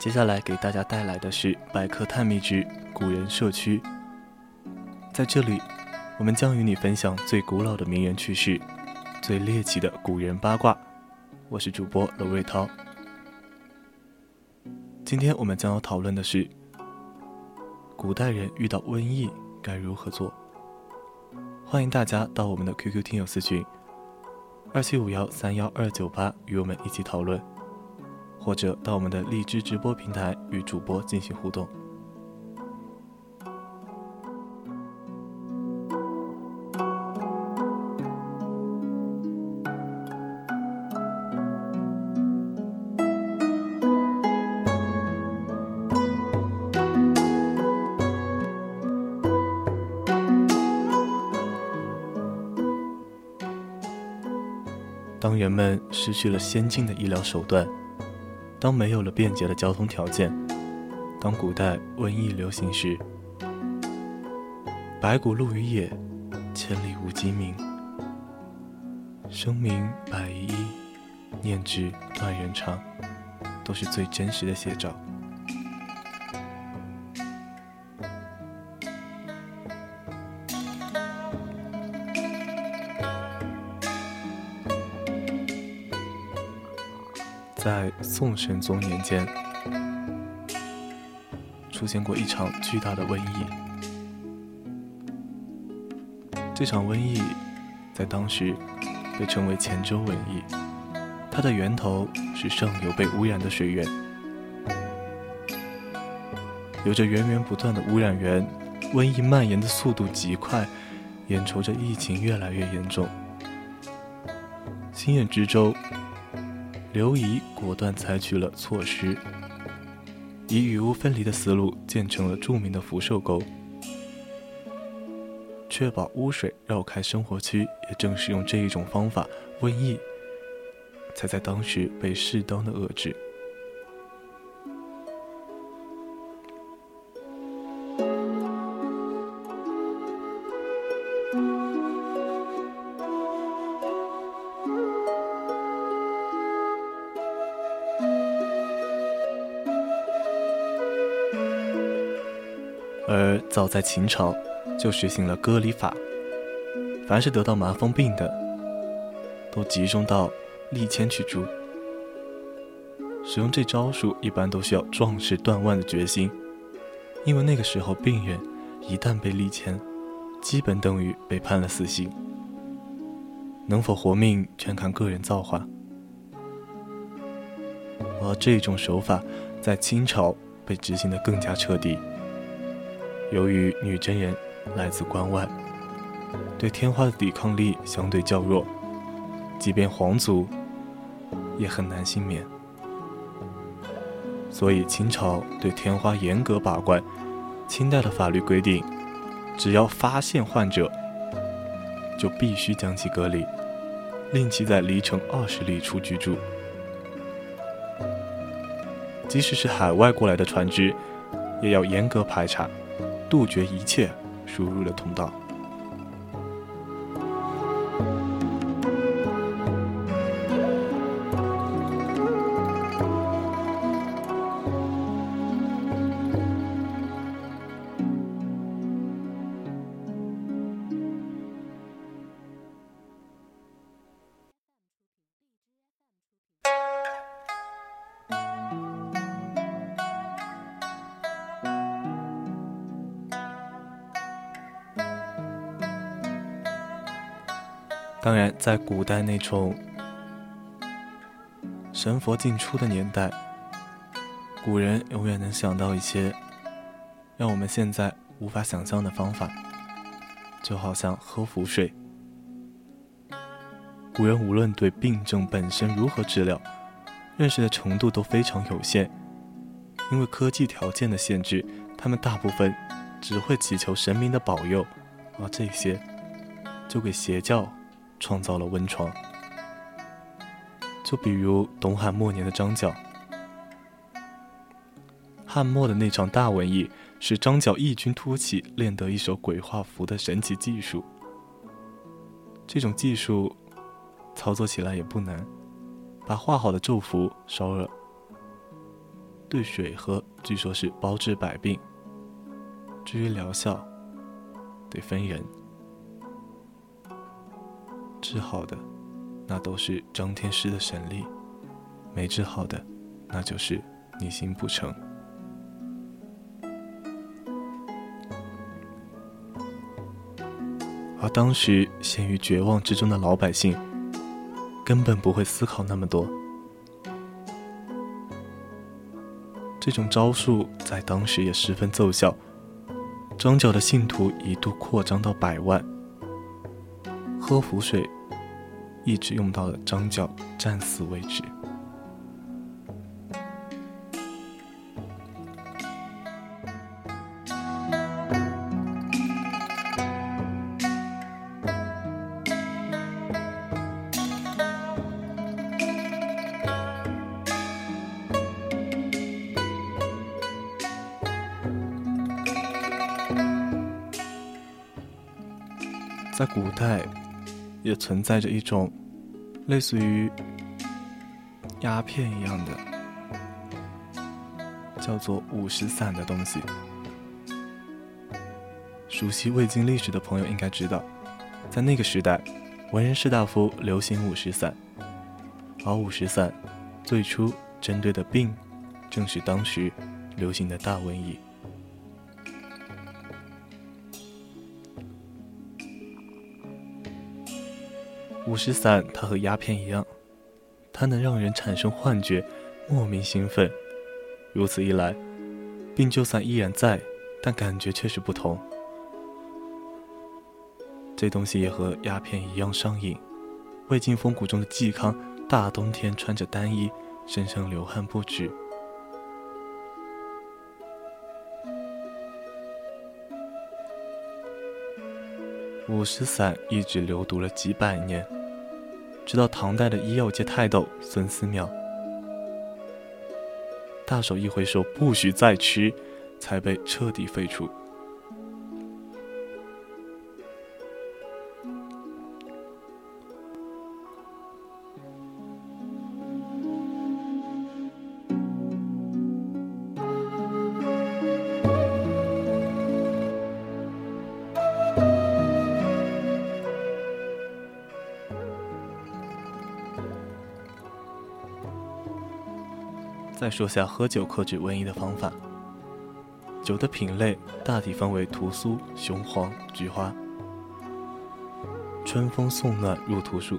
接下来给大家带来的是百科探秘之古人社区。在这里，我们将与你分享最古老的名人趣事，最猎奇的古人八卦。我是主播娄瑞涛。今天我们将要讨论的是，古代人遇到瘟疫该如何做。欢迎大家到我们的 QQ 听友私群二七五幺三幺二九八与我们一起讨论。或者到我们的荔枝直播平台与主播进行互动。当人们失去了先进的医疗手段。当没有了便捷的交通条件，当古代瘟疫流行时，白骨露于野，千里无鸡鸣。生明百遗一，念之断人肠，都是最真实的写照。在宋神宗年间，出现过一场巨大的瘟疫。这场瘟疫在当时被称为黔州瘟疫，它的源头是上游被污染的水源。有着源源不断的污染源，瘟疫蔓延的速度极快，眼瞅着疫情越来越严重，新任知州。刘仪果断采取了措施，以雨污分离的思路建成了著名的福寿沟，确保污水绕开生活区。也正是用这一种方法，瘟疫才在当时被适当的遏制。在秦朝，就实行了割礼法。凡是得到麻风病的，都集中到利谦去住。使用这招数，一般都需要壮士断腕的决心，因为那个时候病人一旦被立谦，基本等于被判了死刑。能否活命，全看个人造化。而这种手法在清朝被执行的更加彻底。由于女真人来自关外，对天花的抵抗力相对较弱，即便皇族也很难幸免。所以清朝对天花严格把关。清代的法律规定，只要发现患者，就必须将其隔离，令其在离城二十里处居住。即使是海外过来的船只，也要严格排查。杜绝一切输入的通道。当然，在古代那种神佛进出的年代，古人永远能想到一些让我们现在无法想象的方法，就好像喝符水。古人无论对病症本身如何治疗，认识的程度都非常有限，因为科技条件的限制，他们大部分只会祈求神明的保佑，而这些就给邪教创造了温床。就比如东汉末年的张角，汉末的那场大瘟疫，使张角异军突起，练得一手鬼画符的神奇技术。这种技术。操作起来也不难，把画好的咒符烧了，兑水喝，据说是包治百病。至于疗效，得分人，治好的那都是张天师的神力，没治好的那就是你心不诚。而当时陷于绝望之中的老百姓。根本不会思考那么多。这种招数在当时也十分奏效，张角的信徒一度扩张到百万。喝符水一直用到了张角战死为止。在古代，也存在着一种类似于鸦片一样的，叫做五石散的东西。熟悉魏晋历史的朋友应该知道，在那个时代，文人士大夫流行五石散，而五石散最初针对的病，正是当时流行的大瘟疫。五石散，它和鸦片一样，它能让人产生幻觉，莫名兴奋。如此一来，病就算依然在，但感觉却是不同。这东西也和鸦片一样上瘾。魏晋风骨中的嵇康，大冬天穿着单衣，身上流汗不止。五石散一直流毒了几百年。直到唐代的医药界泰斗孙思邈大手一挥说不许再吃，才被彻底废除。再说下喝酒克制瘟疫的方法。酒的品类大体分为屠苏、雄黄、菊花。春风送暖入屠苏，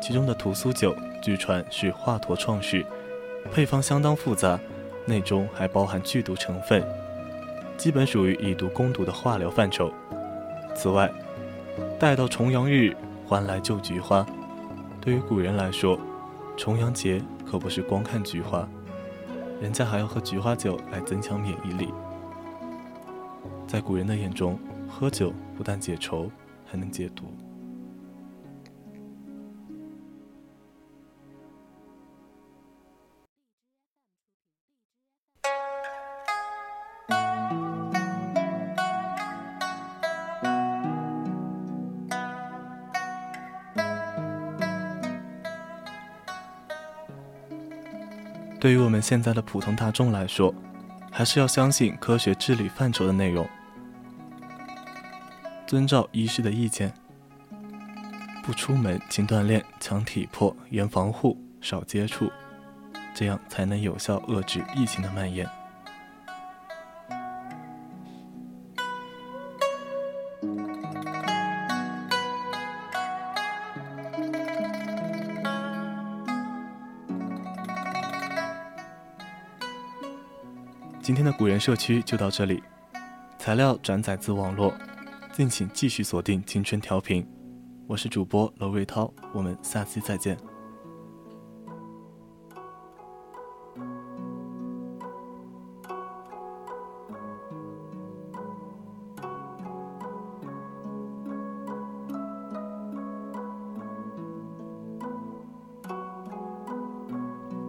其中的屠苏酒据传是华佗创世，配方相当复杂，内中还包含剧毒成分，基本属于以毒攻毒的化疗范畴。此外，待到重阳日，还来就菊花。对于古人来说，重阳节。可不是光看菊花，人家还要喝菊花酒来增强免疫力。在古人的眼中，喝酒不但解愁，还能解毒。对于我们现在的普通大众来说，还是要相信科学治理范畴的内容，遵照医师的意见，不出门，勤锻炼，强体魄，严防护，少接触，这样才能有效遏制疫情的蔓延。今天的古人社区就到这里，材料转载自网络，敬请继续锁定青春调频。我是主播娄瑞涛，我们下期再见。